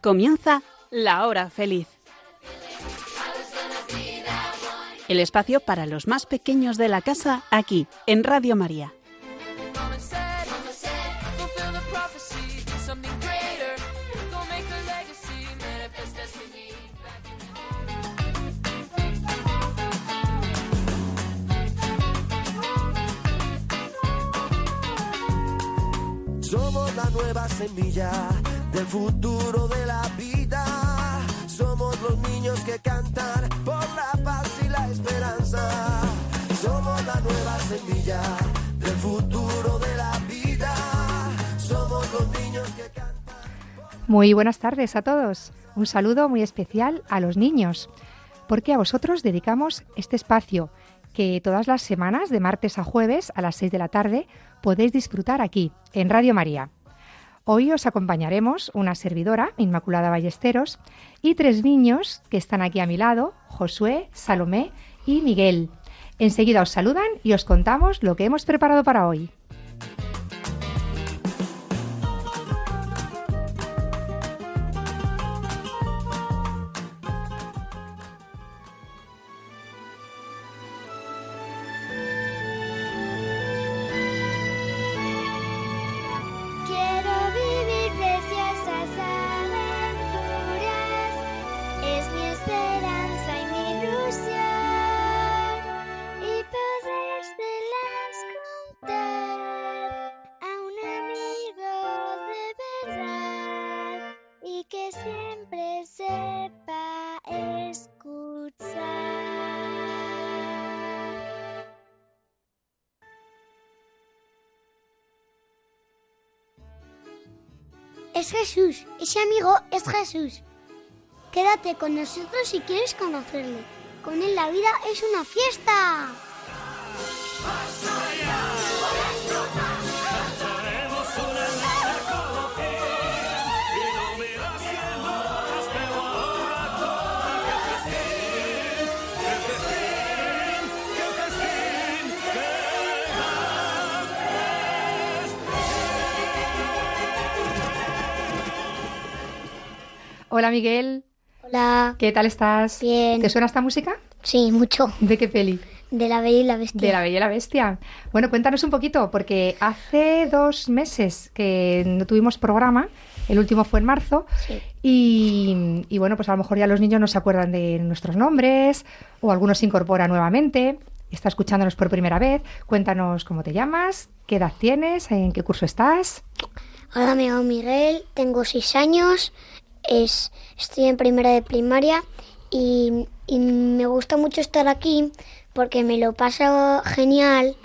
Comienza La Hora Feliz. El espacio para los más pequeños de la casa aquí, en Radio María. Somos la nueva semilla del futuro del futuro de la vida. Somos los niños que cantan. Muy buenas tardes a todos. Un saludo muy especial a los niños, porque a vosotros dedicamos este espacio que todas las semanas, de martes a jueves a las 6 de la tarde, podéis disfrutar aquí, en Radio María. Hoy os acompañaremos una servidora, Inmaculada Ballesteros, y tres niños que están aquí a mi lado, Josué, Salomé y Miguel. Enseguida os saludan y os contamos lo que hemos preparado para hoy. Jesús, ese amigo es Jesús. Quédate con nosotros si quieres conocerle. Con él la vida es una fiesta. Hola Miguel, Hola. ¿qué tal estás? Bien. ¿Te suena esta música? Sí, mucho. ¿De qué peli? De la Bella y la Bestia. De La Bella y la Bestia. Bueno, cuéntanos un poquito, porque hace dos meses que no tuvimos programa, el último fue en marzo, Sí. y, y bueno, pues a lo mejor ya los niños no se acuerdan de nuestros nombres, o algunos se incorpora nuevamente, está escuchándonos por primera vez. Cuéntanos cómo te llamas, qué edad tienes, en qué curso estás. Hola, me llamo Miguel, tengo seis años, es, estoy en primera de primaria y, y me gusta mucho estar aquí porque me lo paso genial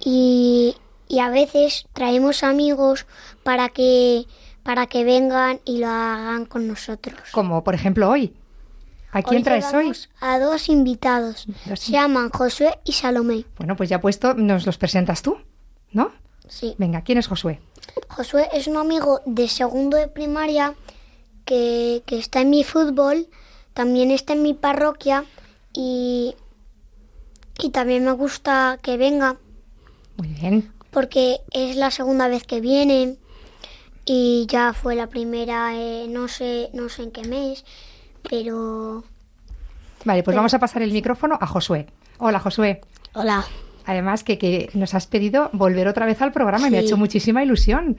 y, y a veces traemos amigos para que, para que vengan y lo hagan con nosotros. Como por ejemplo hoy. ¿A quién Hoy traes hoy? A dos invitados. Dos Se llaman Josué y Salomé. Bueno, pues ya puesto, nos los presentas tú, ¿no? Sí. Venga, ¿quién es Josué? Josué es un amigo de segundo de primaria que, que está en mi fútbol, también está en mi parroquia y, y también me gusta que venga Muy bien. porque es la segunda vez que viene y ya fue la primera, eh, no sé, no sé en qué mes, pero Vale, pues vamos a pasar el micrófono a Josué. Hola, Josué. hola. Además que, que nos has pedido volver otra vez al programa y me ha hecho muchísima ilusión.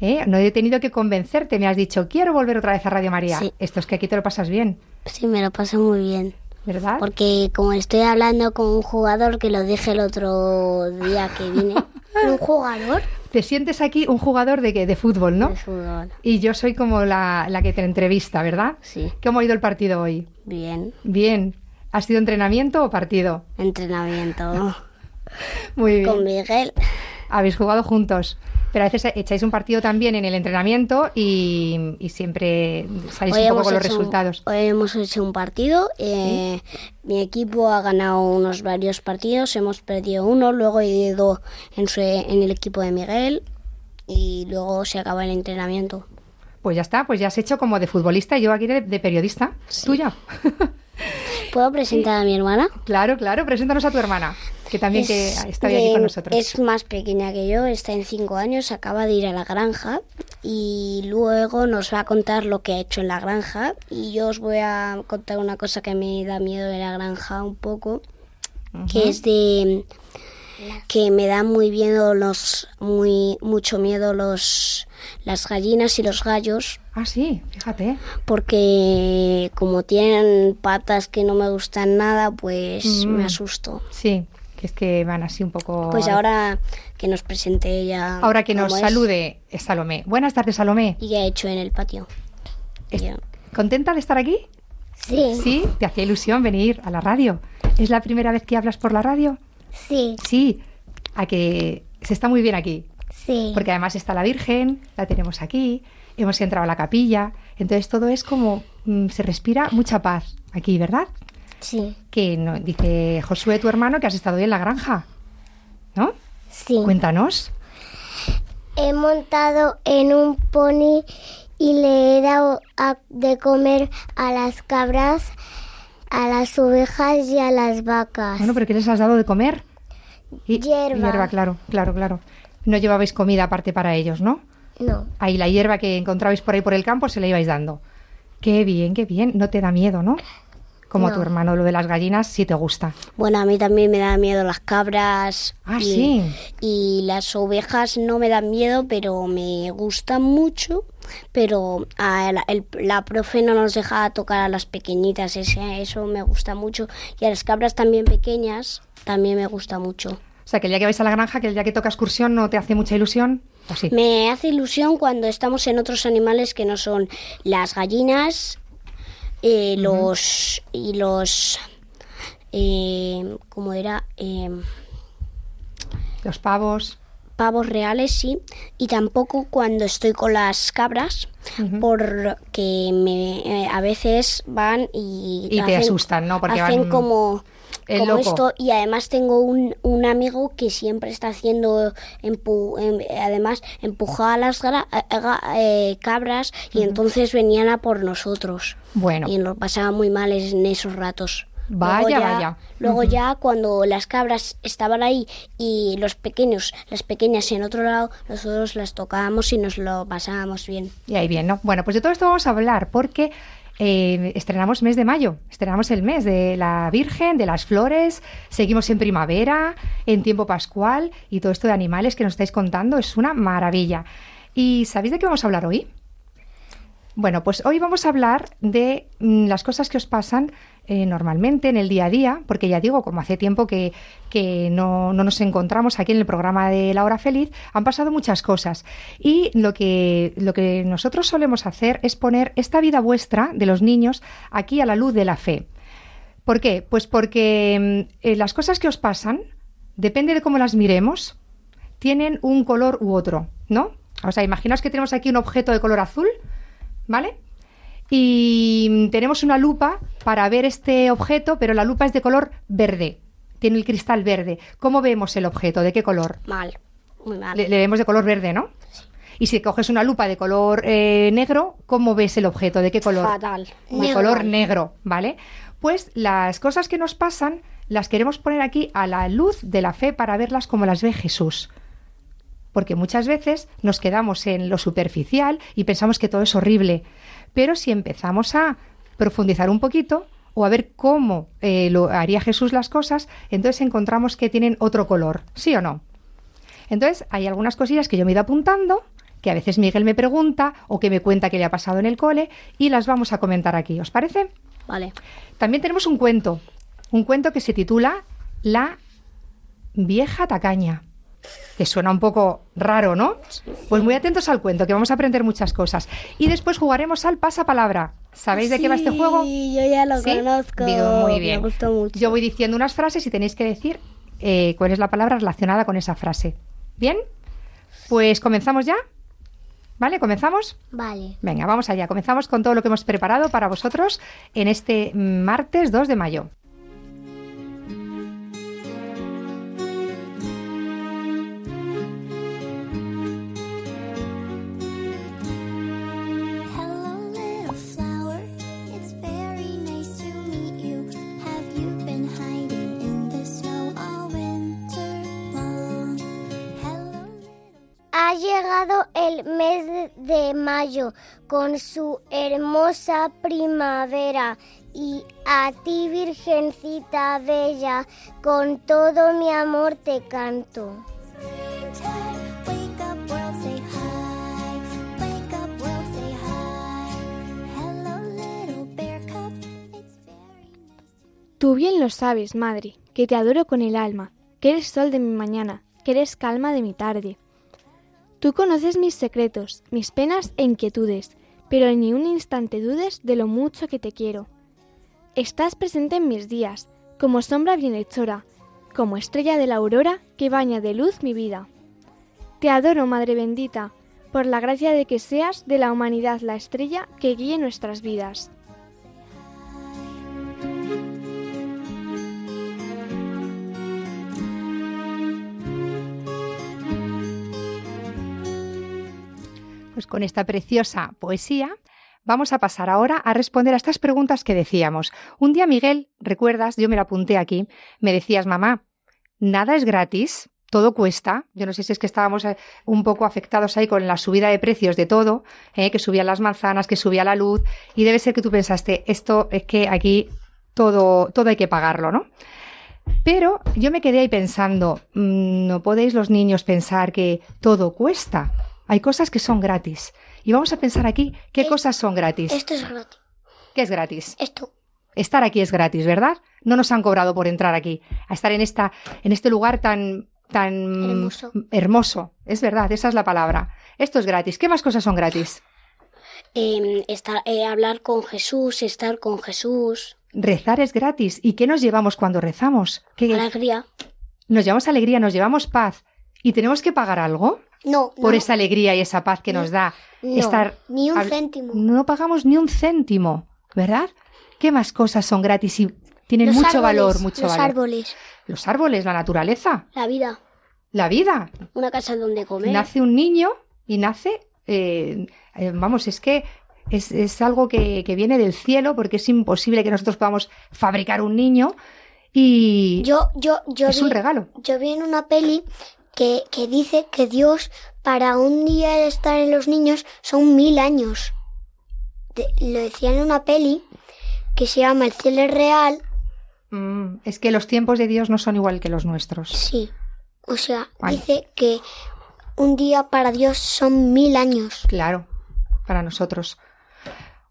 ¿Eh? No he tenido que convencerte, me has dicho, quiero volver otra vez a Radio María. Sí. Esto es que aquí te lo pasas bien, Sí, me lo paso muy bien. ¿verdad? Porque como estoy hablando con un jugador que lo dije el otro día que vine ¿Un jugador? Te sientes aquí un jugador de, de fútbol, ¿no? de fútbol. Y yo soy como la, la que te entrevista, ¿verdad? Sí, ¿Cómo ha ido el partido hoy? bien. Bien. ¿Ha sido entrenamiento o partido? Entrenamiento Muy bien. con Miguel. Habéis jugado juntos. Pero a veces echáis un partido también en el entrenamiento y, y siempre salís un poco con los hecho un- resultados. hoy hemos hecho un partido. eh, Mi equipo ha ganado unos varios partidos. Hemos perdido uno. Luego he ido en, su- en el equipo de Miguel. Y luego se acaba el entrenamiento. Pues ya está, pues ya has hecho como de futbolista y yo aquí de, de periodista. Tuya. ¿Puedo presentar a mi hermana? claro, claro, preséntanos a tu hermana. Que también que está aquí con nosotros. Es más pequeña que yo, está en cinco años, acaba de ir a la granja y luego nos va a contar lo que ha hecho en la granja y yo os voy a contar una cosa que me da miedo de la granja un poco, que es de que me da muy miedo los muy mucho miedo los las gallinas y los gallos. Ah, sí, fíjate. Porque como tienen patas que no me gustan nada, pues me Mm. asusto. Sí, que es que van así un poco... Pues ahora que nos presente ella. Ahora que nos es salude es Salomé. Buenas tardes, Salomé. Y qué ha hecho en el patio. ¿Contenta de estar aquí? Sí, Sí, te hacía ilusión venir a la radio. ¿Es la primera vez que hablas por la radio? sí, Sí, a que se está muy bien aquí. sí. Porque además está la Virgen, la tenemos aquí, hemos entrado a la capilla. Entonces todo es como mm, se respira mucha paz aquí, ¿verdad? Sí, Que no, dice Josué, tu hermano, que has estado hoy en la granja. ¿No? sí. Cuéntanos. He montado en un pony y le he dado a- de comer a las cabras, a las ovejas y a las vacas. Bueno, pero ¿qué les has dado de comer? Y- Hierba. Hierba, claro, claro, claro. No llevabais comida aparte para ellos, ¿no? No, Ahí la hierba que encontrabais por ahí por el campo se la ibais dando. Qué bien, qué bien. No te da miedo, ¿no? Como a tu No. hermano, lo de las gallinas sí te gusta. Bueno, a mí también me da miedo las cabras. Ah, y, sí. Y las ovejas no me dan miedo, pero me gustan mucho. Pero a la, el- la profe no nos deja tocar a las pequeñitas, ese, eso me gusta mucho. Y a las cabras también pequeñas también me gusta mucho. O sea, que el día que vais a la granja, que el día que toca excursión no te hace mucha ilusión. ¿O sí? Me hace ilusión cuando estamos en otros animales que no son las gallinas, eh, los y los eh, ¿cómo era? Eh, Los pavos. pavos reales, sí, y tampoco cuando estoy con las cabras, porque me, eh, a veces van y, Y te asustan, ¿no? Porque hacen van como, el como loco. esto, y además tengo un, un amigo que siempre está haciendo, empu- em- además empujaba a las gra- eh, cabras y entonces venían a por nosotros. Bueno. Y nos pasaba muy mal en esos ratos. Vaya, luego ya, vaya. Luego ya cuando las cabras estaban ahí y los pequeños, las pequeñas en otro lado, nosotros las tocábamos y nos lo pasábamos bien. Y ahí bien, ¿no? Bueno, pues de todo esto vamos a hablar porque eh, estrenamos mes de mayo, estrenamos el mes de la Virgen, de las flores, seguimos en primavera, en tiempo pascual y todo esto de animales que nos estáis contando es una maravilla. ¿Y sabéis de qué vamos a hablar hoy? Bueno, pues hoy vamos a hablar de mm, las cosas que os pasan eh, normalmente en el día a día, porque ya digo, como hace tiempo que, que no, no nos encontramos aquí en el programa de La Hora Feliz, han pasado muchas cosas. Y lo que, lo que nosotros solemos hacer es poner esta vida vuestra de los niños aquí a la luz de la fe. ¿Por qué? Pues porque mm, eh, las cosas que os pasan, depende de cómo las miremos, tienen un color u otro, ¿no? O sea, imaginaos que tenemos aquí un objeto de color azul, ¿vale? Y tenemos una lupa para ver este objeto, pero la lupa es de color verde. Tiene el cristal verde. ¿Cómo vemos el objeto? ¿De qué color? Mal, muy mal. Le, le vemos de color verde, ¿no? Y si coges una lupa de color eh, negro, ¿cómo ves el objeto? ¿De qué color? Fatal. De Negro. color negro, ¿vale? Pues las cosas que nos pasan las queremos poner aquí a la luz de la fe para verlas como las ve Jesús. Porque muchas veces nos quedamos en lo superficial y pensamos que todo es horrible. Pero si empezamos a profundizar un poquito o a ver cómo eh, lo haría Jesús las cosas, entonces encontramos que tienen otro color, ¿sí o no? Entonces, hay algunas cosillas que yo me he ido apuntando, que a veces Miguel me pregunta o que me cuenta que le ha pasado en el cole, y las vamos a comentar aquí. ¿Os parece? Vale. También tenemos un cuento, un cuento que se titula La vieja tacaña. Que suena un poco raro, ¿no? Pues muy atentos al cuento, que vamos a aprender muchas cosas. Y después jugaremos al pasapalabra. ¿Sabéis de qué va este juego? Sí, yo ya lo ¿Sí? conozco. Digo, muy bien. Me gustó mucho. Yo voy diciendo unas frases y tenéis que decir eh, cuál es la palabra relacionada con esa frase. ¿Bien? Pues comenzamos ya. ¿Vale? ¿Comenzamos? Vale. Venga, vamos allá. Comenzamos con todo lo que hemos preparado para vosotros en este martes 2 de mayo. Llegado el mes de- mayo con su hermosa primavera. Y a ti, Virgencita Bella, con todo mi amor te canto. Tú bien lo sabes, madre, que te adoro con el alma, que eres sol de mi mañana, que eres calma de mi tarde. Tú conoces mis secretos, mis penas e inquietudes, pero ni un instante dudes de lo mucho que te quiero. Estás presente en mis días, como sombra bienhechora, como estrella de la aurora que baña de luz mi vida. Te adoro, Madre bendita, por la gracia de que seas de la humanidad la estrella que guíe nuestras vidas. Pues con esta preciosa poesía vamos a pasar ahora a responder a estas preguntas que decíamos. Un día, Miguel, recuerdas, yo me lo apunté aquí, me decías, mamá, nada es gratis, todo cuesta. Yo no sé si es que estábamos eh, un poco afectados ahí con la subida de precios de todo, eh, que subían las manzanas, que subía la luz, y debe ser que tú pensaste, esto es que aquí todo, todo hay que pagarlo, ¿no? Pero yo me quedé ahí pensando, mm, no podéis los niños pensar que todo cuesta. Hay cosas que son gratis. Y vamos a pensar aquí qué Es- cosas son gratis. Esto es gratis. ¿Qué es gratis? Esto. Estar aquí es gratis, ¿verdad? No nos han cobrado por entrar aquí, a estar en esta, en este lugar tan, tan Hermoso. hermoso. Es verdad, esa es la palabra. Esto es gratis. ¿Qué más cosas son gratis? Eh, estar- eh, hablar con Jesús, estar con Jesús, Rezar es gratis. ¿Y qué nos llevamos cuando rezamos? ¿Qué- alegría. Nos llevamos alegría, nos llevamos paz. ¿Y tenemos que pagar algo No, por no, esa alegría y esa paz que nos da no, estar ni un céntimo. No pagamos ni un céntimo, ¿verdad? ¿Qué más cosas son gratis y tienen Los mucho árboles, valor, mucho los valor? árboles. Los árboles, la naturaleza, La vida. la vida. Una casa donde comer. Nace un niño y nace, eh, eh, vamos, es que es, es algo que, que viene del cielo porque es imposible que nosotros podamos fabricar un niño y Yo, yo, yo es vi, un regalo. yo vi en una peli que, que dice que Dios, para un día de estar en los niños, son mil años. De- lo decía en una peli que se llama El cielo es real. Mm, es que los tiempos de Dios no son igual que los nuestros. Sí. O sea, dice que un día para Dios son mil años. Claro, para nosotros.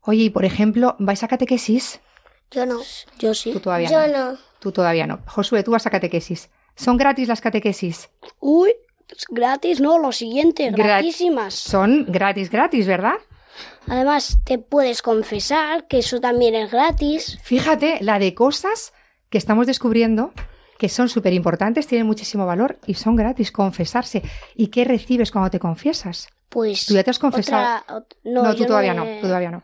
Oye, y por ejemplo, ¿vais a catequesis? Yo no. Yo sí. Tú todavía Yo no. no. Tú todavía no. Josué, tú vas a catequesis. ¿Son gratis las catequesis? Uy, es gratis, no, lo siguiente, Gra- gratísimas. Son gratis, gratis, ¿verdad? Además, te puedes confesar, que eso también es gratis. Fíjate, la de cosas que estamos descubriendo que son súper importantes, tienen muchísimo valor y son gratis, confesarse. ¿Y qué recibes cuando te confiesas? Pues. ¿Tú ya te has confesado? otra- ot- No, no, tú todavía no, he- tú todavía no.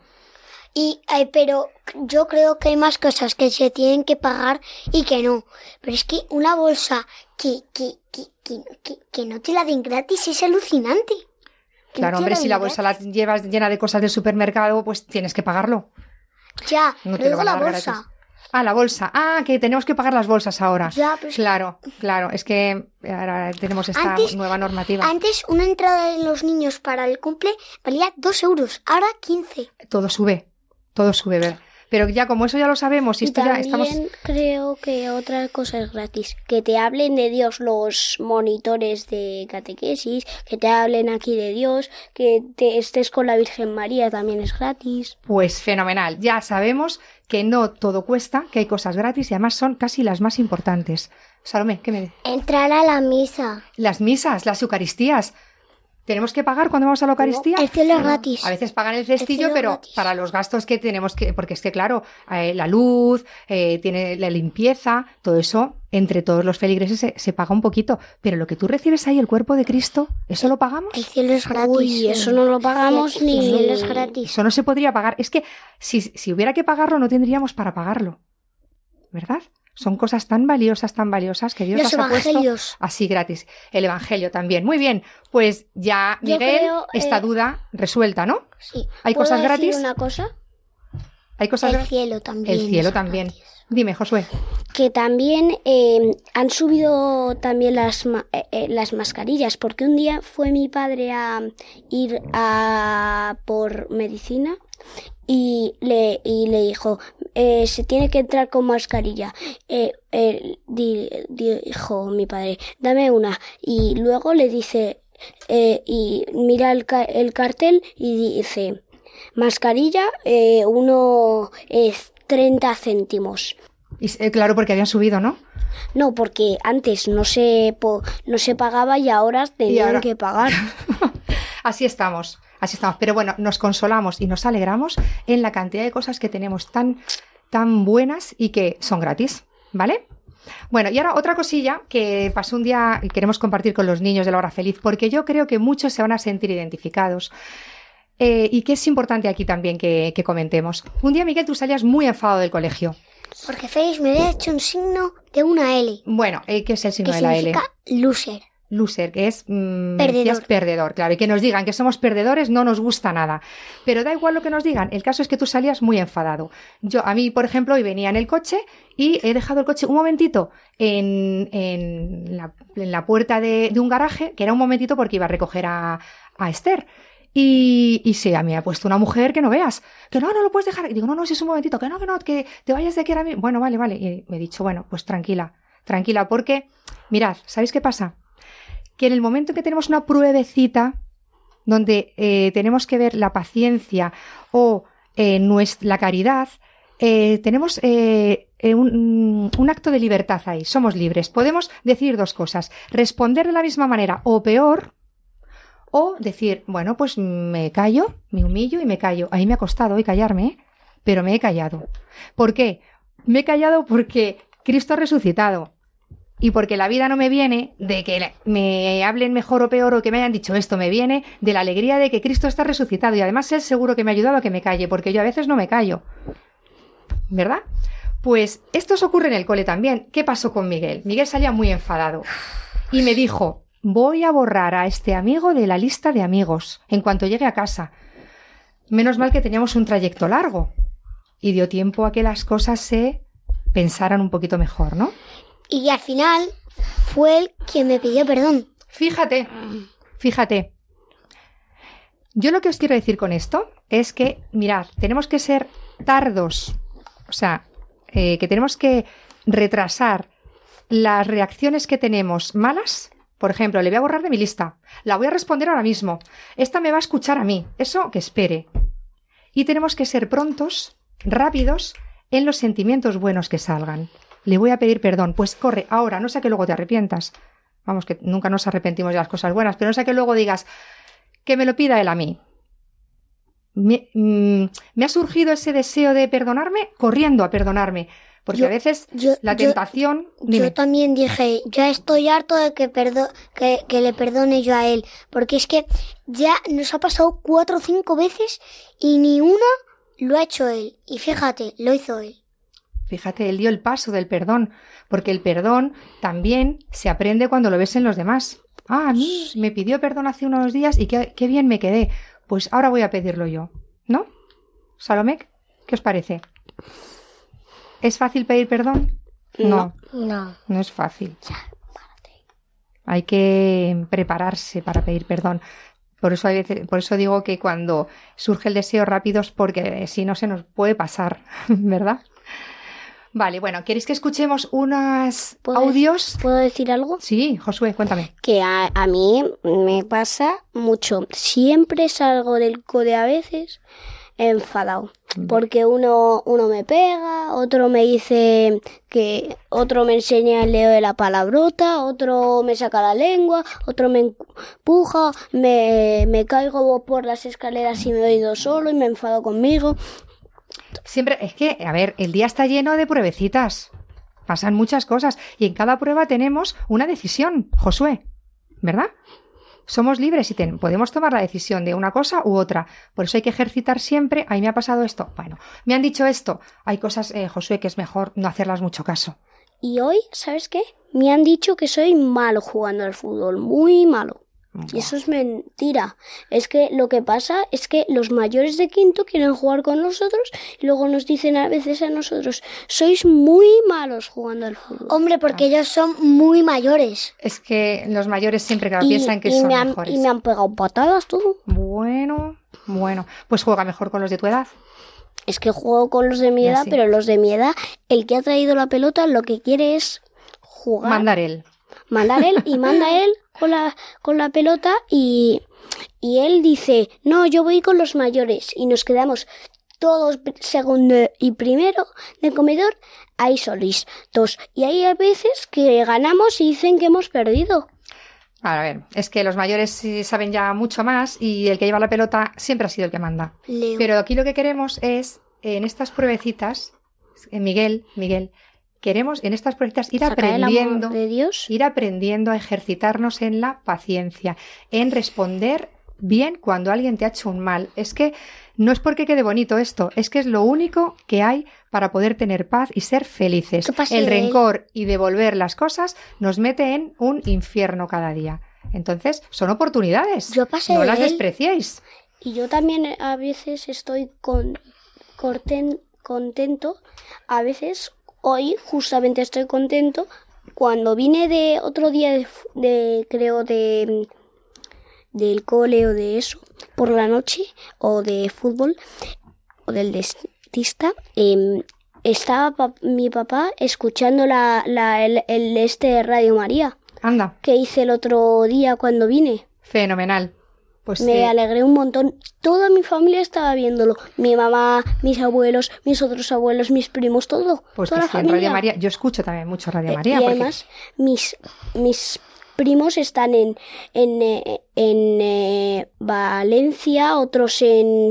Y, ay, pero yo creo que hay más cosas que se tienen que pagar y que no. Pero es que una bolsa que, que, que, que, que- que no te la den gratis es alucinante. No Claro, te hombre, si la gratis. bolsa la llevas llena de cosas del supermercado, pues tienes que pagarlo. Ya, No te lo digo la bolsa. gratis. Ah, la bolsa. Ah, que tenemos que pagar las bolsas ahora. Ya, Claro, claro. Es que ahora tenemos esta Antes- nueva normativa. Antes una entrada de los niños para el cumple valía dos euros, ahora 15. Todo sube, todo sube, ver. Pero ya como eso ya lo sabemos y esto ya también estamos... creo que otra cosa es gratis. Que te hablen de Dios los monitores de catequesis, que te hablen aquí de Dios, que te estés con la Virgen María también es gratis. Pues fenomenal. Ya sabemos que no todo cuesta, que hay cosas gratis y además son casi las más importantes. Salomé, ¿qué me dices? Entrar a la misa. Las misas, las eucaristías. ¿Tenemos que pagar cuando vamos a la Eucaristía? El cielo es gratis. A veces pagan el cestillo, pero gratis. para los gastos que tenemos que, porque es que claro, eh, la luz, eh, tiene la limpieza, todo eso, entre todos los feligreses se, se paga un poquito. Pero lo que tú recibes ahí, el cuerpo de Cristo, ¿eso lo pagamos? El cielo es gratis. Uy, eso no lo pagamos El ni... cielo es gratis. Eso no se podría pagar. Es que si, si hubiera que pagarlo, no tendríamos para pagarlo. ¿Verdad? Son cosas tan valiosas, tan valiosas que Dios Los las ha puesto evangelios. así gratis. El Evangelio también. Muy bien. Pues ya, Yo Miguel, creo, esta eh, duda resuelta, ¿no? Sí. ¿Hay ¿Puedo cosas decir gratis? una cosa? ¿Hay cosas El cielo también. El cielo también. gratis. Dime, Josué. que también eh, han subido también las, ma- eh, las mascarillas, porque un día fue mi padre a ir a por medicina y le, y le dijo, eh, se tiene que entrar con mascarilla. Eh, eh, di- dijo mi padre, dame una. Y luego le dice, eh, y mira el, ca- el cartel y dice, mascarilla, eh, uno es 30 céntimos. Y, eh, claro, porque habían subido, ¿no? No, porque antes no se, po- no se pagaba y ahora tenían ahora- que pagar. Así estamos, así estamos. Pero bueno, nos consolamos y nos alegramos en la cantidad de cosas que tenemos tan, tan buenas y que son gratis, ¿vale? Bueno, y ahora otra cosilla que pasó un día y queremos compartir con los niños de la hora feliz, porque yo creo que muchos se van a sentir identificados. eh, y que es importante aquí también que, que comentemos. Un día, Miguel, tú salías muy enfadado del colegio. Porque Félix me había hecho un signo de una L, Bueno, eh, ¿qué es el signo que de la L? loser. Loser, que es mm, Perdedor. decías perdedor, claro, y que nos digan que somos perdedores no nos gusta nada. Pero da igual lo que nos digan, el caso es que tú salías muy enfadado. Yo, a mí, por ejemplo, hoy venía en el coche y he dejado el coche un momentito en, en, la, en la puerta de, de un garaje, que era un momentito porque iba a recoger a, a Esther. Y, y sí, a mí me ha puesto una mujer que no veas, que no, no lo puedes dejar. Y digo, no, no, si es un momentito, que no, que no, que te vayas de aquí ahora mismo. Bueno, vale, vale. Y me he dicho, bueno, pues tranquila, tranquila, porque, mirad, ¿sabéis qué pasa? Que en el momento en que tenemos una pruebecita donde eh, tenemos que ver la paciencia o eh, la caridad, eh, tenemos eh, eh, un, un acto de libertad ahí, somos libres. Podemos decir dos cosas, responder de la misma manera o peor, o decir, bueno, pues me callo, me humillo y me callo. A mí me ha costado hoy callarme, pero me he callado. ¿Por qué? Me he callado porque Cristo ha resucitado y porque la vida no me viene de que me hablen mejor o peor o que me hayan dicho esto, me viene de la alegría de que Cristo está resucitado y además Él seguro que me ha ayudado a que me calle, porque yo a veces no me callo. ¿Verdad? Pues esto os ocurre en el cole también. ¿Qué pasó con Miguel? Miguel salía muy enfadado y me dijo, voy a borrar a este amigo de la lista de amigos en cuanto llegue a casa. Menos mal que teníamos un trayecto largo y dio tiempo a que las cosas se pensaran un poquito mejor, ¿no? Y al final fue él quien me pidió perdón. Fíjate, fíjate. Yo lo que os quiero decir con esto es que, mirad, tenemos que ser tardos, o sea, eh, que tenemos que retrasar las reacciones que tenemos malas. Por ejemplo, le voy a borrar de mi lista, la voy a responder ahora mismo, esta me va a escuchar a mí, eso que espere. Y tenemos que ser prontos, rápidos, en los sentimientos buenos que salgan. Le voy a pedir perdón, pues corre, ahora, no sea que luego te arrepientas. Vamos, que nunca nos arrepentimos de las cosas buenas, pero no sea que luego digas que me lo pida él a mí. Me, mm, me ha surgido ese deseo de perdonarme corriendo a perdonarme, porque Yo- a veces yo- la yo- tentación... dime. Yo también dije, ya estoy harto de que, perdo que, que le perdone yo a él, porque es que ya nos ha pasado cuatro o cinco veces y ni una lo ha hecho él. Y fíjate, lo hizo él. Fíjate, él dio el paso del perdón, porque el perdón también se aprende cuando lo ves en los demás. Ah, a mí me pidió perdón hace unos días y qué, qué bien me quedé. Pues ahora voy a pedirlo yo. ¿No? Salomé, ¿qué os parece? ¿Es fácil pedir perdón? No, No. no es fácil. Hay que prepararse para pedir perdón. Por eso, hay veces- por eso digo que cuando surge el deseo rápido es porque si no se nos puede pasar, ¿verdad? Vale, bueno, ¿queréis que escuchemos unos ¿Puedo audios? ¿Puedo decir algo? Sí, Josué, cuéntame. Que a, a mí me pasa mucho. Siempre salgo del cole a veces enfadado. Porque uno, uno me pega, otro me dice que, otro me enseña el leo de la palabrota, otro me saca la lengua, otro me empuja, me, me caigo por las escaleras y me he ido solo y me enfado conmigo. Siempre, es que, a ver, el día está lleno de pruebecitas. Pasan muchas cosas y en cada prueba tenemos una decisión, Josué, ¿verdad? Somos libres y ten- podemos tomar la decisión de una cosa u otra. Por eso hay que ejercitar siempre. Ahí me ha pasado esto. Bueno, me han dicho esto. Hay cosas, eh, Josué, que es mejor no hacerlas mucho caso. Y hoy, ¿sabes qué? Me han dicho que soy malo jugando al fútbol, muy malo. Y eso es mentira. Es que lo que pasa es que los mayores de quinto quieren jugar con nosotros y luego nos dicen a veces a nosotros, sois muy malos jugando al fútbol. Hombre, porque ellos son muy mayores. Es que los mayores siempre claro, y, piensan que y son me han, mejores. y me han pegado patadas todo. Bueno, bueno. Pues juega mejor con los de tu edad. Es que juego con los de mi edad, sí. pero los de mi edad, el que ha traído la pelota lo que quiere es jugar. Mandar él. Mandar él y manda él con la, con la pelota y, y él dice, no, yo voy con los mayores y nos quedamos todos segundo y primero de comedor ahí solitos. Y hay veces que ganamos y dicen que hemos perdido. A ver, es que los mayores sí saben ya mucho más y el que lleva la pelota siempre ha sido el que manda. Leo. Pero aquí lo que queremos es, en estas pruebecitas, Miguel, Miguel, queremos en estas pruebecitas ir Sacar aprendiendo, amor de Dios. ir aprendiendo a ejercitarnos en la paciencia, en responder bien cuando alguien te ha hecho un mal. Es que no es porque quede bonito esto, es que es lo único que hay para poder tener paz y ser felices. ¿Qué pasa El rencor y devolver las cosas nos mete en un infierno cada día. Entonces, son oportunidades. Yo pasé no de las despreciéis. Y yo también a veces estoy con, corten- contento. A veces, hoy justamente estoy contento. Cuando vine de otro día de, creo, de del cole o de eso, por la noche, o de fútbol, o del dentista, em, estaba pa- mi papá escuchando la, la- el, el este Radio María Anda, que hice el otro día cuando vine. fenomenal. Pues Me sí. alegré un montón. Toda mi familia estaba viéndolo. Mi mamá, mis abuelos, mis otros abuelos, mis primos, todo. Pues toda la sí, en Radio familia. María. Yo escucho también mucho Radio Eh, María. y porque- además, mis, mis primos están en, en, eh, en eh, Valencia, otros en,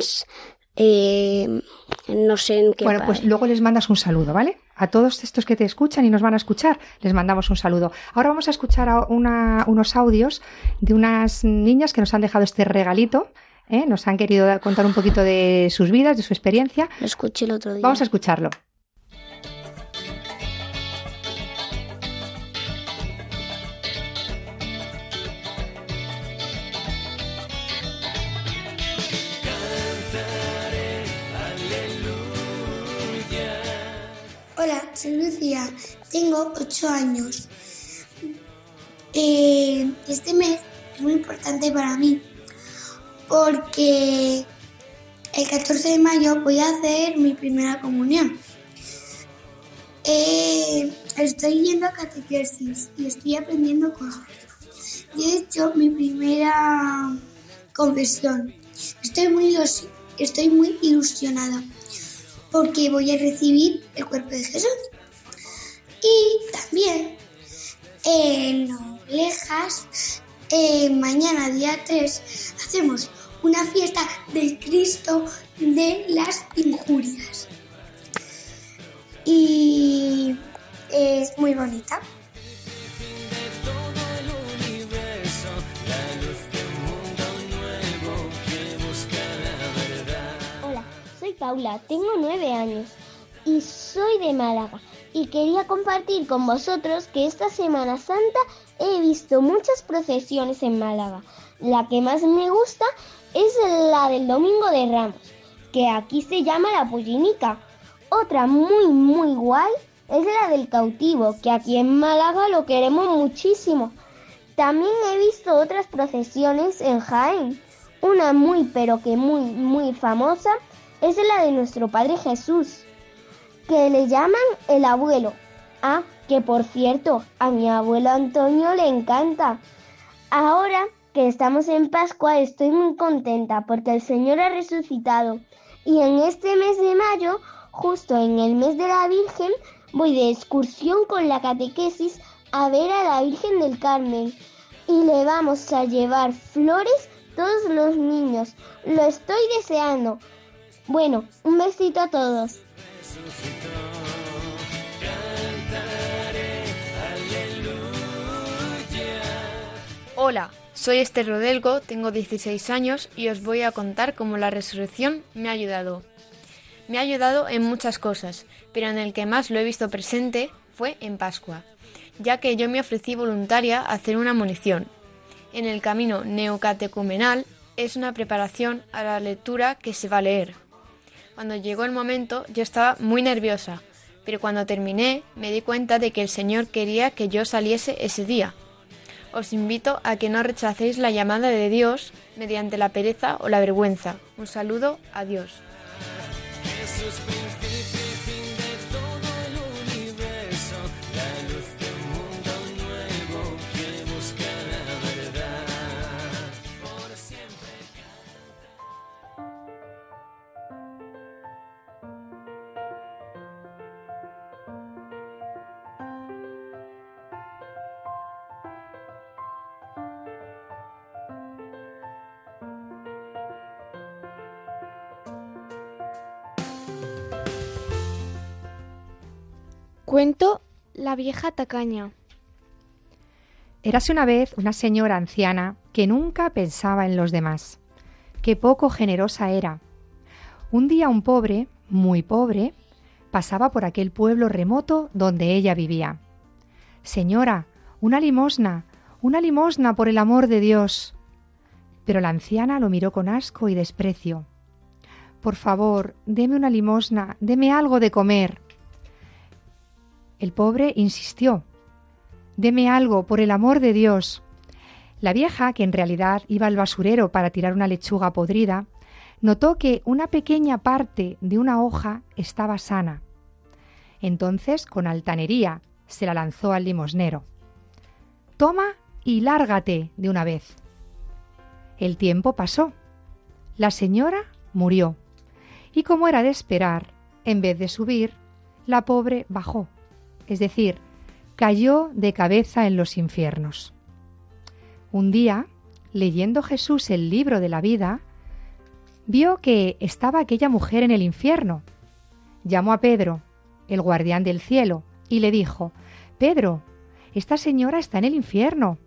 eh, no sé en qué Bueno, pues luego les mandas un saludo, ¿vale? A todos estos que te escuchan y nos van a escuchar, les mandamos un saludo. Ahora vamos a escuchar a una- unos audios de unas niñas que nos han dejado este regalito. ¿eh? Nos han querido contar un poquito de sus vidas, de su experiencia. Lo escuché el otro día. Vamos a escucharlo. Soy Lucía, tengo 8 años. Eh, este mes es muy importante para mí porque el 14 de mayo voy a hacer mi primera comunión. Eh, estoy yendo a catequesis y estoy aprendiendo cosas. Y he hecho mi primera confesión. Estoy muy, estoy muy ilusionada porque voy a recibir el cuerpo de Jesús. Y también en Oblejas, eh, mañana día 3, hacemos una fiesta del Cristo de las injurias. Y es muy bonita. Paula, tengo nueve años y soy de Málaga. Y quería compartir con vosotros que esta Semana Santa he visto muchas procesiones en Málaga. La que más me gusta es la del Domingo de Ramos, que aquí se llama la Pollinica. Otra muy muy guay es la del cautivo, que aquí en Málaga lo queremos muchísimo. También he visto otras procesiones en Jaén. Una muy pero que muy muy famosa es la de nuestro Padre Jesús, que le llaman el abuelo. Ah, que por cierto, a mi abuelo Antonio le encanta. Ahora que estamos en Pascua estoy muy contenta porque el Señor ha resucitado. Y en este mes de mayo, justo en el mes de la Virgen, voy de excursión con la catequesis a ver a la Virgen del Carmen. Y le vamos a llevar flores todos los niños. Lo estoy deseando. Bueno, un besito a todos. Hola, soy Esther Rodelgo, tengo 16 años y os voy a contar cómo la resurrección me ha ayudado. Me ha ayudado en muchas cosas, pero en el que más lo he visto presente fue en Pascua, ya que yo me ofrecí voluntaria a hacer una munición. en el camino neocatecumenal es una preparación a la lectura que se va a leer. Cuando llegó el momento yo estaba muy nerviosa, pero cuando terminé me di cuenta de que el Señor quería que yo saliese ese día. Os invito a que no rechacéis la llamada de Dios mediante la pereza o la vergüenza. Un saludo, adiós. Jesús, La vieja tacaña. Érase una vez una señora anciana que nunca pensaba en los demás. Qué poco generosa era. Un día un pobre, muy pobre, pasaba por aquel pueblo remoto donde ella vivía. Señora, una limosna, una limosna por el amor de Dios. Pero la anciana lo miró con asco y desprecio. Por favor, deme una limosna, deme algo de comer. El pobre insistió. Deme algo, por el amor de Dios. La vieja, que en realidad iba al basurero para tirar una lechuga podrida, notó que una pequeña parte de una hoja estaba sana. Entonces, con altanería, se la lanzó al limosnero. Toma y lárgate de una vez. El tiempo pasó. La señora murió. Y como era de esperar, en vez de subir, la pobre bajó, es decir, cayó de cabeza en los infiernos. Un día, leyendo Jesús el libro de la vida, vio que estaba aquella mujer en el infierno. Llamó a Pedro, el guardián del cielo, y le dijo, Pedro, esta señora está en el infierno.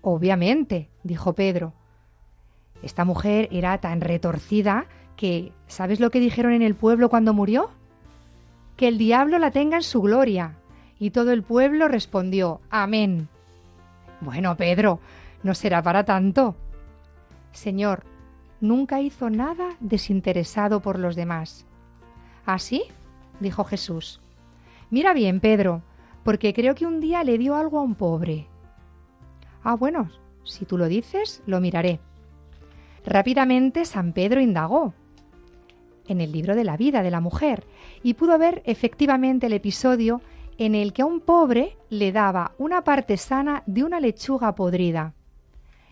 Obviamente, dijo Pedro. Esta mujer era tan retorcida que, ¿sabes lo que dijeron en el pueblo cuando murió? Que el diablo la tenga en su gloria. Y todo el pueblo respondió, Amén. Bueno, Pedro, no será para tanto. Señor, nunca hizo nada desinteresado por los demás. ¿Así? dijo Jesús. Mira bien, Pedro, porque creo que un día le dio algo a un pobre. Ah, bueno, si tú lo dices, lo miraré. Rápidamente San Pedro indagó en el libro de la vida de la mujer y pudo ver efectivamente el episodio en el que a un pobre le daba una parte sana de una lechuga podrida.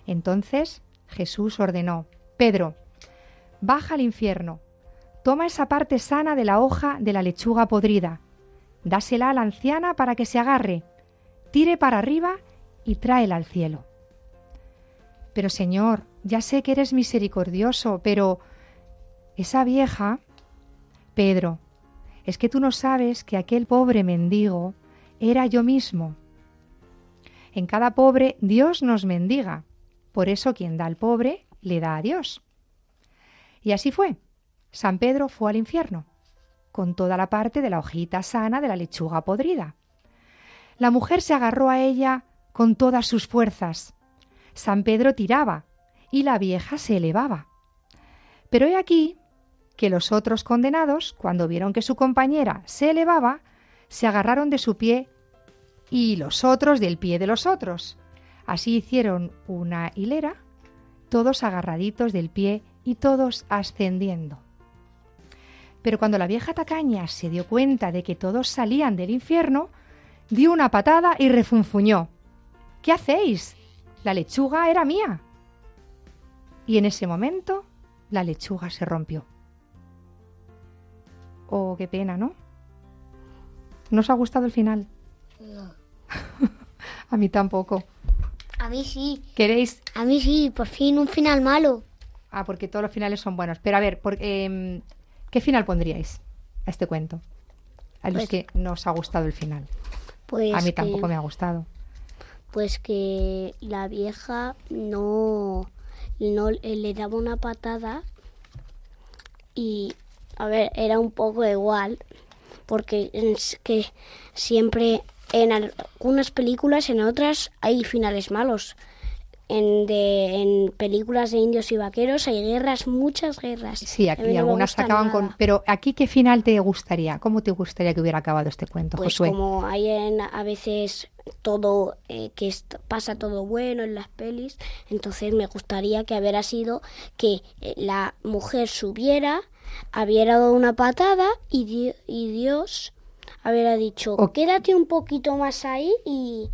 Entonces Jesús ordenó, Pedro, baja al infierno, toma esa parte sana de la hoja de la lechuga podrida, dásela a la anciana para que se agarre, tire para arriba y tráela al cielo. Pero Señor, ya sé que eres misericordioso, pero esa vieja... Pedro, es que tú no sabes que aquel pobre mendigo era yo mismo. En cada pobre Dios nos mendiga. Por eso quien da al pobre le da a Dios. Y así fue. San Pedro fue al infierno, con toda la parte de la hojita sana de la lechuga podrida. La mujer se agarró a ella con todas sus fuerzas. San Pedro tiraba y la vieja se elevaba. Pero he aquí que los otros condenados, cuando vieron que su compañera se elevaba, se agarraron de su pie y los otros del pie de los otros. Así hicieron una hilera, todos agarraditos del pie y todos ascendiendo. Pero cuando la vieja tacaña se dio cuenta de que todos salían del infierno, dio una patada y refunfuñó. ¿Qué hacéis? La lechuga era mía. Y en ese momento la lechuga se rompió. Oh, qué pena, ¿no? ¿No os ha gustado el final? No. A mí tampoco. A mí sí. ¿Queréis? A mí sí, por fin un final malo. Ah, porque todos los finales son buenos. Pero a ver, por- em, ¿qué final pondríais a este cuento? A los Pues- que no os ha gustado el final. Pues a mí que- tampoco me ha gustado. Pues que la vieja no, no le daba una patada y, a ver, era un poco igual, porque es que siempre en algunas películas, en otras hay finales malos. en, de, en películas de indios y vaqueros hay guerras, muchas guerras. Sí, aquí no algunas acaban nada. con... Pero aquí, ¿qué final te gustaría? ¿Cómo te gustaría que hubiera acabado este cuento, Pues Josué? como hay en, a veces todo, eh, que pasa todo bueno en las pelis, entonces me gustaría que hubiera sido que eh, la mujer subiera, hubiera dado una patada y, di- y Dios hubiera dicho, O- quédate un poquito más ahí y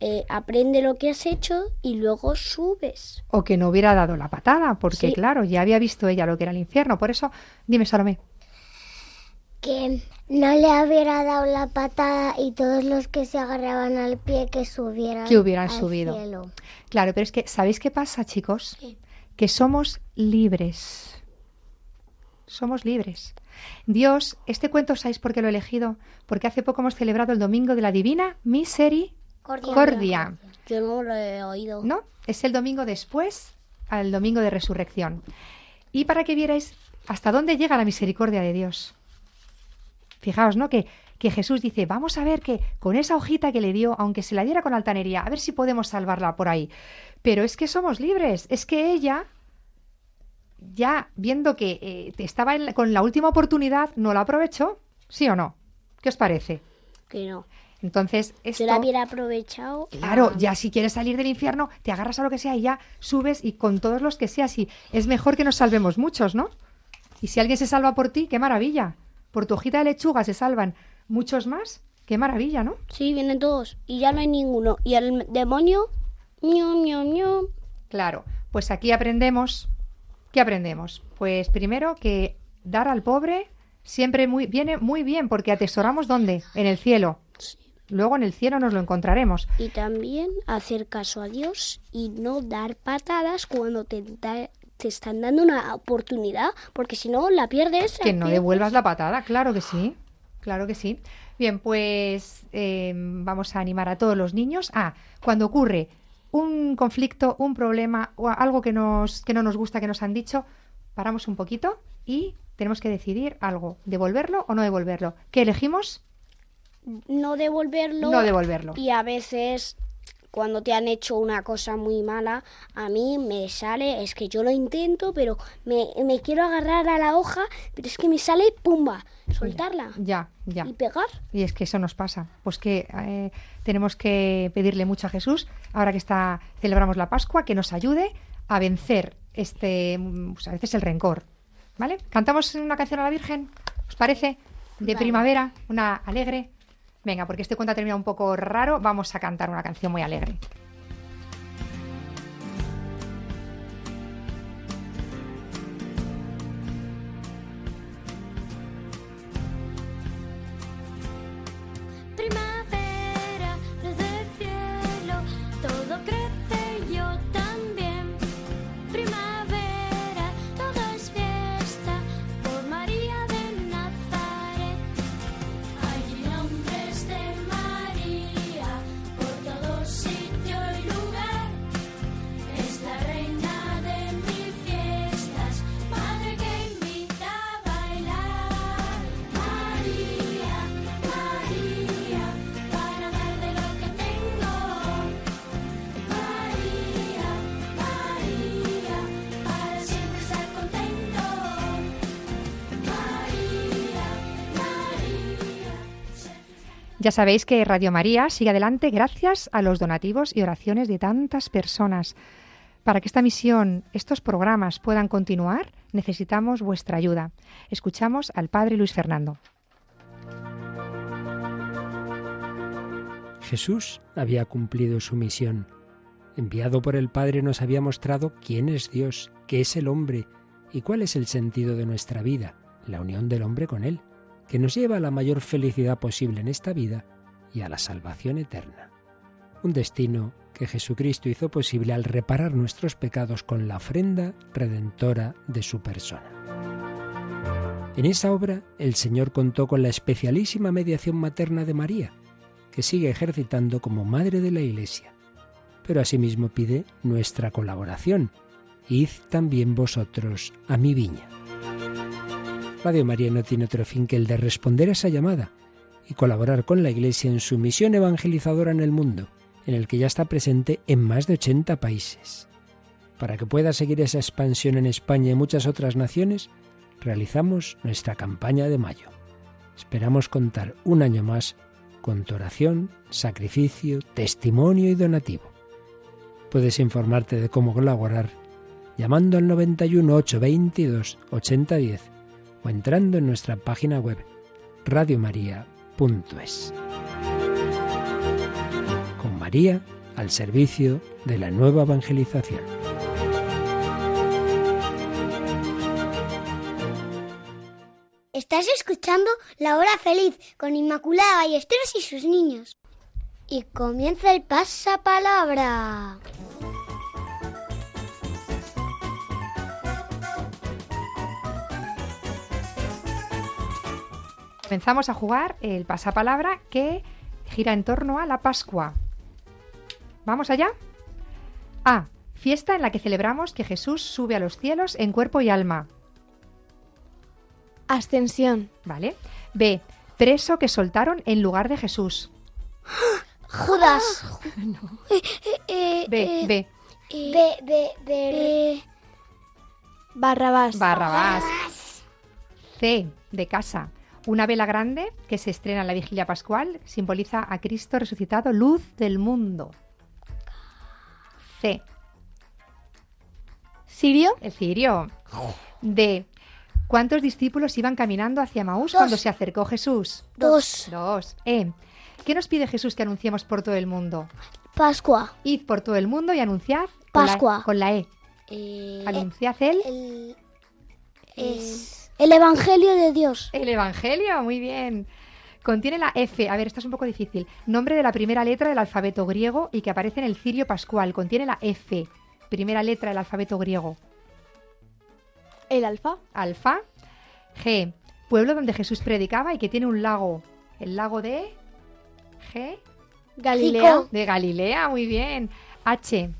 eh, aprende lo que has hecho y luego subes. O que no hubiera dado la patada, porque Sí. claro, ya había visto ella lo que era el infierno. Por eso, dime, Salomé. Que no le hubiera dado la patada y todos los que se agarraban al pie que subieran. Que hubieran al subido. cielo. Claro, pero es que, ¿sabéis qué pasa, chicos? ¿Qué? Que somos libres. Somos libres. Dios, este cuento, ¿sabéis por qué lo he elegido? Porque hace poco hemos celebrado el Domingo de la Divina Misericordia. Yo no lo he oído. ¿No? Es el domingo después al domingo de resurrección. Y para que vierais hasta dónde llega la misericordia de Dios. Fijaos, ¿no? Que, que Jesús dice, vamos a ver que con esa hojita que le dio, aunque se la diera con altanería, a ver si podemos salvarla por ahí. Pero es que somos libres, es que ella, ya viendo que eh, estaba la- con la última oportunidad, no la aprovechó, ¿sí o no? ¿Qué os parece? Que no. Entonces, Yo esto... la hubiera aprovechado. Claro, ah, ya si quieres salir del infierno, te agarras a lo que sea y ya subes y con todos los que seas. Y es mejor que nos salvemos muchos, ¿no? Y si alguien se salva por ti, qué maravilla. Por tu hojita de lechuga se salvan muchos más, qué maravilla, ¿no? Sí, vienen todos. Y ya no hay ninguno. Y el demonio. ño, ño, ño. Claro, pues aquí aprendemos. ¿Qué aprendemos? Pues primero que dar al pobre siempre muy, viene muy bien, porque atesoramos dónde? En el cielo. Luego en el cielo nos lo encontraremos. Y también hacer caso a Dios y no dar patadas cuando te, da- te están dando una oportunidad, porque si no la pierdes. la Que no pierdes. devuelvas la patada, claro que sí, claro que sí. Bien, pues eh, vamos a animar a todos los niños a cuando ocurre un conflicto, un problema o algo que, nos, que no nos gusta, que nos han dicho, paramos un poquito y tenemos que decidir algo, devolverlo o no devolverlo. ¿Qué elegimos? No devolverlo. No devolverlo. Y a veces, cuando te han hecho una cosa muy mala, a mí me sale, es que yo lo intento, pero me, me quiero agarrar a la hoja, pero es que me sale pumba, soltarla Ya, ya. y pegar. Y es que eso nos pasa. Pues que eh, tenemos que pedirle mucho a Jesús, ahora que está celebramos la Pascua, que nos ayude a vencer este, mm, pues a veces el rencor. ¿Vale? ¿Cantamos una canción a la Virgen? ¿Os parece? De primavera, una alegre. Venga, porque este cuento ha terminado un poco raro, vamos a cantar una canción muy alegre. Ya sabéis que Radio María sigue adelante gracias a los donativos y oraciones de tantas personas. Para que esta misión, estos programas puedan continuar, necesitamos vuestra ayuda. Escuchamos al Padre Luis Fernando. Jesús había cumplido su misión. Enviado por el Padre nos había mostrado quién es Dios, qué es el hombre y cuál es el sentido de nuestra vida, la unión del hombre con Él, que nos lleva a la mayor felicidad posible en esta vida y a la salvación eterna. Un destino que Jesucristo hizo posible al reparar nuestros pecados con la ofrenda redentora de su persona. En esa obra el Señor contó con la especialísima mediación materna de María, que sigue ejercitando como Madre de la Iglesia. Pero asimismo pide nuestra colaboración. Id también vosotros a mi viña. Radio María no tiene otro fin que el de responder a esa llamada y colaborar con la Iglesia en su misión evangelizadora en el mundo, en el que ya está presente en más de 80 países. Para que pueda seguir esa expansión en España y muchas otras naciones, realizamos nuestra campaña de mayo. Esperamos contar un año más con tu oración, sacrificio, testimonio y donativo. Puedes informarte de cómo colaborar llamando al 91 822 8010 o entrando en nuestra página web radiomaria.es. Con María al servicio de la nueva evangelización. Estás escuchando La Hora Feliz con Inmaculada Ballesteros y sus niños. Y comienza el pasapalabra. Comenzamos a jugar el pasapalabra que gira en torno a la Pascua. ¿Vamos allá? A. Fiesta en la que celebramos que Jesús sube a los cielos en cuerpo y alma. Ascensión. ¿Vale? B. Preso que soltaron en lugar de Jesús. Judas. B. B. B, B, B. Barrabás. Barrabás. C. De casa. Una vela grande que se estrena en la vigilia pascual simboliza a Cristo resucitado, luz del mundo. C. Sirio. El cirio. D. ¿Cuántos discípulos iban caminando hacia Maús cuando se acercó Jesús? Dos. Dos. E. ¿Qué nos pide Jesús que anunciemos por todo el mundo? Pascua. Id por todo el mundo y anunciad con la- Pascua. con la E. Eh, Anunciad el, el, es el Evangelio de Dios. el Evangelio. Muy bien. Contiene la F. A ver, esta es un poco difícil. Nombre de la primera letra del alfabeto griego y que aparece en el cirio pascual. Contiene la F. Primera letra del alfabeto griego. El alfa. Alfa. G. Pueblo donde Jesús predicaba y que tiene un lago. El lago de G. Galilea. De Galilea, muy bien. H.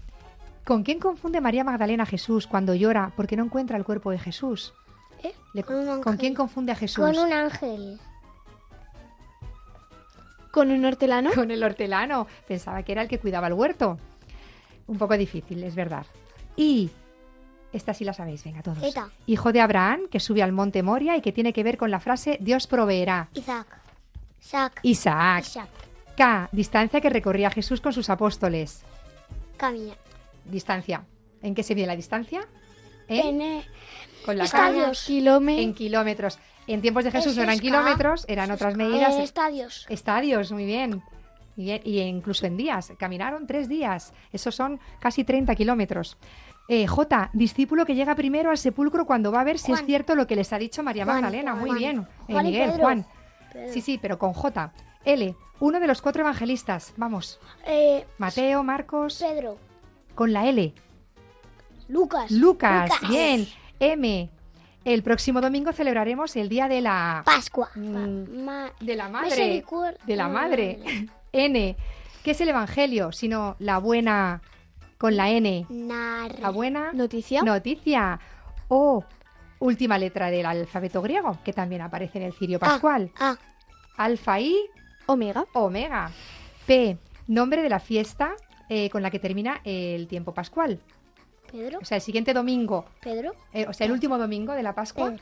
¿Con quién confunde María Magdalena a Jesús cuando llora porque no encuentra el cuerpo de Jesús? ¿Eh? Le- Con un ¿Con ángel. quién confunde a Jesús? Con un ángel. Con un hortelano. Con el hortelano. Pensaba que era el que cuidaba el huerto. Un poco difícil, es verdad. Y esta sí la sabéis, venga todos. Eta. Hijo de Abraham, que sube al monte Moria y que tiene que ver con la frase Dios proveerá. Isaac. Isaac. Isaac. Isaac. K. Distancia que recorría Jesús con sus apóstoles. Camina. Distancia. ¿En qué se mide la distancia? En, eh, con la estadios. Kilómetro. En kilómetros. En tiempos de Jesús no eran kilómetros, eran otras medidas. eh, estadios. Estadios, muy bien. Y, bien, y incluso en días. Caminaron tres días. Esos son casi 30 kilómetros. Eh, J, discípulo que llega primero al sepulcro cuando va a ver si es cierto lo que les ha dicho María Juan, Magdalena. Muy Juan. bien. Eh, Miguel, Pedro. Juan. Pedro. Sí, sí, pero con J. L, uno de los cuatro evangelistas. Vamos. Eh, Mateo, Marcos. Pedro. Con la L. Lucas. Lucas. Bien. M. El próximo domingo celebraremos el día de la Pascua. Mm, de la madre. De la madre. N. ¿Qué es el evangelio? Sino la buena con la N. Nar. La buena Noticia. noticia. O última letra del alfabeto griego, que también aparece en el cirio pascual. Ah, Alfa y Omega. omega. P. Nombre de la fiesta eh, con la que termina el tiempo pascual. Pedro. O sea, el siguiente domingo, Pedro. eh, o sea, el último domingo de la Pascua. Eh.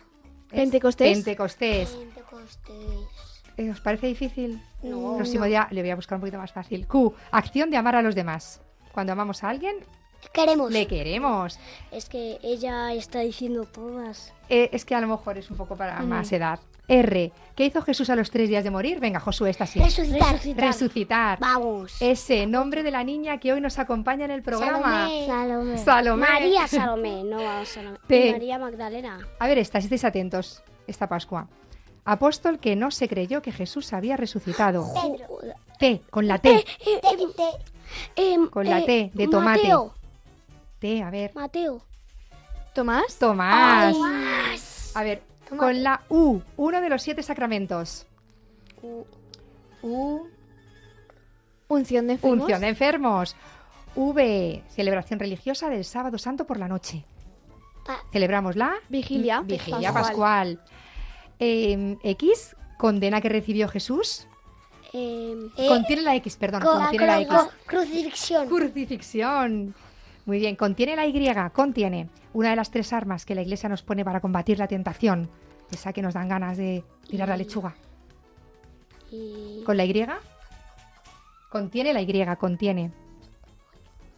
Pentecostés. Pentecostés. Pentecostés. Eh, ¿Os parece difícil? No. Próximo día le voy a buscar un poquito más fácil. Q. Acción de amar a los demás. Cuando amamos a alguien, Queremos. le queremos. Es que ella está diciendo todas. Eh, es que a lo mejor es un poco para Mm. más edad. R. ¿Qué hizo Jesús a los tres días de morir? Venga, Josué, esta sí. Resucitar. Resucitar. Vamos. Ese nombre de la niña que hoy nos acompaña en el programa. Salomé. Salomé. Salomé. María Salomé, no vamos Salomé. P. María Magdalena. A ver, esta, si estáis atentos, esta Pascua. Apóstol que no se creyó que Jesús había resucitado. Pedro. T, con la T. Te- te- Em, Con la eh, T, de tomate. Mateo. T, a ver. Mateo. Tomás. Tomás. Ay. A ver, Con la U, uno de los siete sacramentos. U, Unción de enfermos. unción de enfermos. V, celebración religiosa del sábado santo por la noche. Pa- Celebramos la Vigilia. vigilia Pascual. pascual. Eh, X, condena que recibió Jesús. Eh, Contiene la X, perdón, co- contiene la X. crucifixión. Crucifixión. Muy bien, contiene la Y, contiene una de las tres armas que la Iglesia nos pone para combatir la tentación, esa que nos dan ganas de tirar la lechuga. y Con la Y, contiene la Y, contiene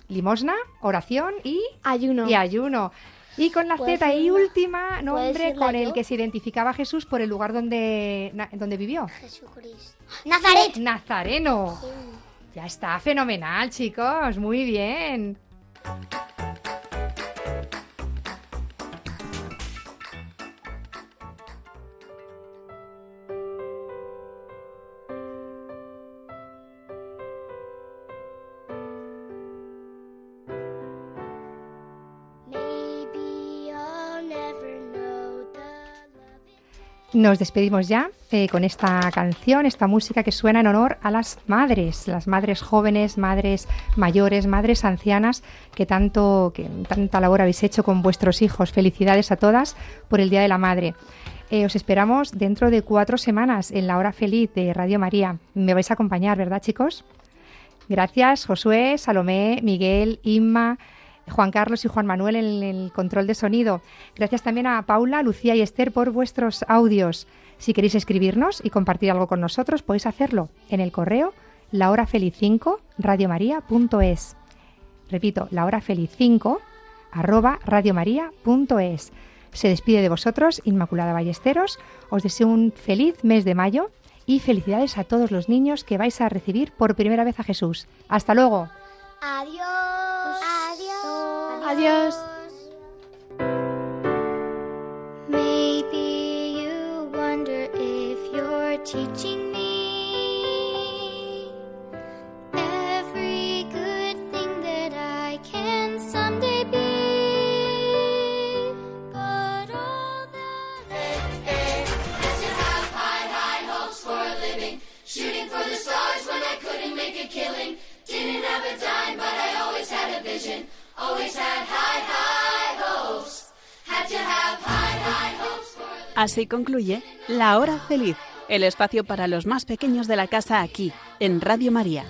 limosna, oración y, Ayuno. y ayuno. Y con la ¿Puedo Z y última ¿Puedo nombre con el yo? que se identificaba Jesús por el lugar donde, na- donde vivió. Jesucristo. Nazaret. Nazareno. Ya está, fenomenal, chicos. Muy bien. Bye. Nos despedimos ya eh, con esta canción, esta música que suena en honor a las madres, las madres jóvenes, madres mayores, madres ancianas, que tanto, que tanta labor habéis hecho con vuestros hijos. Felicidades a todas por el Día de la Madre. Eh, os esperamos dentro de cuatro semanas en la hora feliz de Radio María. Me vais a acompañar, ¿verdad, chicos? Gracias, Josué, Salomé, Miguel, Inma, Juan Carlos y Juan Manuel en el control de sonido. Gracias también a Paula, Lucía y Esther por vuestros audios. Si queréis escribirnos y compartir algo con nosotros, podéis hacerlo en el correo lahorafeliz5 radiomaria.es. Repito, lahorafeliz5 arroba radiomaria.es. Se despide de vosotros Inmaculada Ballesteros. Os deseo un feliz mes de mayo y felicidades a todos los niños que vais a recibir por primera vez a Jesús. Hasta luego. Adiós. Adiós. Maybe you wonder if you're teaching me every good thing that I can someday be. But all that hey, hey, I still have high, high hopes for a living, shooting for the stars when I couldn't make a killing. Didn't have a dime, but I always had a vision. Así concluye La Hora Feliz, el espacio para los más pequeños de la casa aquí, en Radio María.